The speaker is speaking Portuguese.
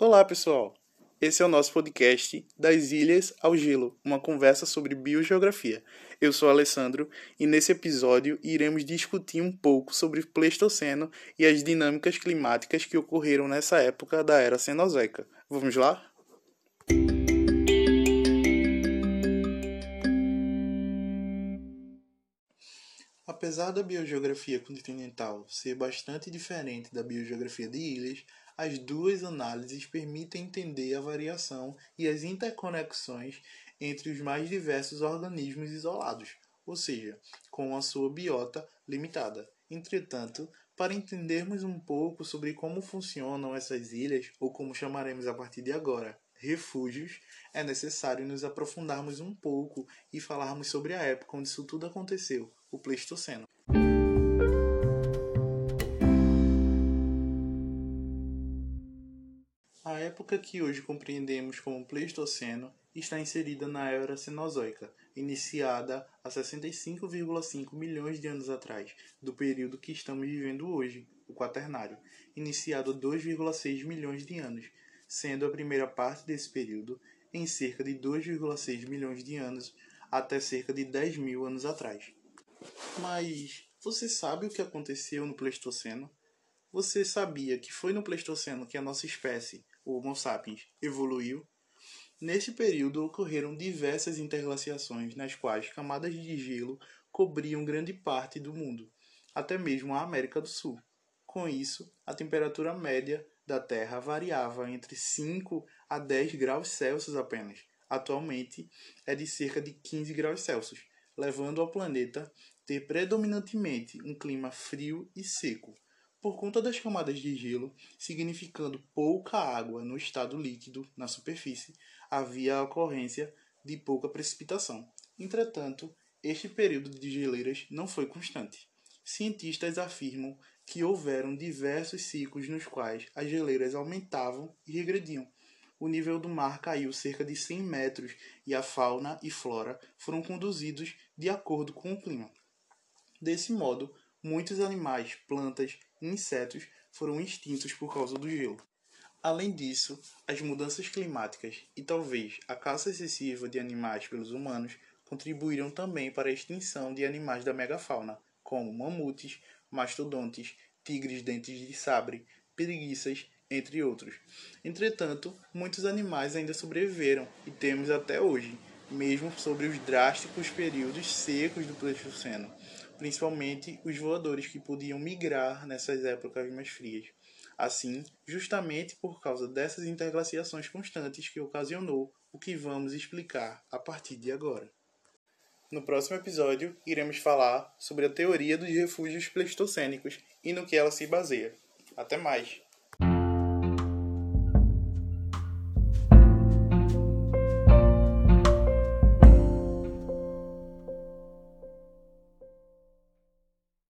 Olá, pessoal! Esse é o nosso podcast Das Ilhas ao Gelo, uma conversa sobre biogeografia. Eu sou Alessandro e nesse episódio iremos discutir um pouco sobre o Pleistoceno e as dinâmicas climáticas que ocorreram nessa época da era Cenozoica. Vamos lá? Apesar da biogeografia continental ser bastante diferente da biogeografia de ilhas, as duas análises permitem entender a variação e as interconexões entre os mais diversos organismos isolados, ou seja, com a sua biota limitada. Entretanto, para entendermos um pouco sobre como funcionam essas ilhas, ou como chamaremos a partir de agora, refúgios, é necessário nos aprofundarmos um pouco e falarmos sobre a época onde isso tudo aconteceu, o Pleistoceno. A época que hoje compreendemos como Pleistoceno está inserida na Era Cenozoica, iniciada há 65,5 milhões de anos atrás, do período que estamos vivendo hoje, o Quaternário, iniciado há 2,6 milhões de anos, sendo a primeira parte desse período em cerca de 2,6 milhões de anos até cerca de 10 mil anos atrás. Mas você sabe o que aconteceu no Pleistoceno? Você sabia que foi no Pleistoceno que a nossa espécie, o Homo sapiens, evoluiu? Nesse período ocorreram diversas interglaciações nas quais camadas de gelo cobriam grande parte do mundo, até mesmo a América do Sul. Com isso, a temperatura média da Terra variava entre 5 a 10 graus Celsius apenas. Atualmente é de cerca de 15 graus Celsius, levando ao planeta ter predominantemente um clima frio e seco, por conta das camadas de gelo, significando pouca água no estado líquido na superfície, havia a ocorrência de pouca precipitação. Entretanto, este período de geleiras não foi constante. Cientistas afirmam que houveram diversos ciclos nos quais as geleiras aumentavam e regrediam. O nível do mar caiu cerca de 100 metros e a fauna e flora foram conduzidos de acordo com o clima. Desse modo, muitos animais, plantas insetos foram extintos por causa do gelo. Além disso, as mudanças climáticas e talvez a caça excessiva de animais pelos humanos contribuíram também para a extinção de animais da megafauna, como mamutes, mastodontes, tigres dentes de sabre, preguiças, entre outros. Entretanto, muitos animais ainda sobreviveram e temos até hoje, mesmo sobre os drásticos períodos secos do Pleistoceno principalmente os voadores que podiam migrar nessas épocas mais frias. Assim, justamente por causa dessas interglaciações constantes que ocasionou o que vamos explicar a partir de agora. No próximo episódio, iremos falar sobre a teoria dos refúgios pleistocênicos e no que ela se baseia. Até mais!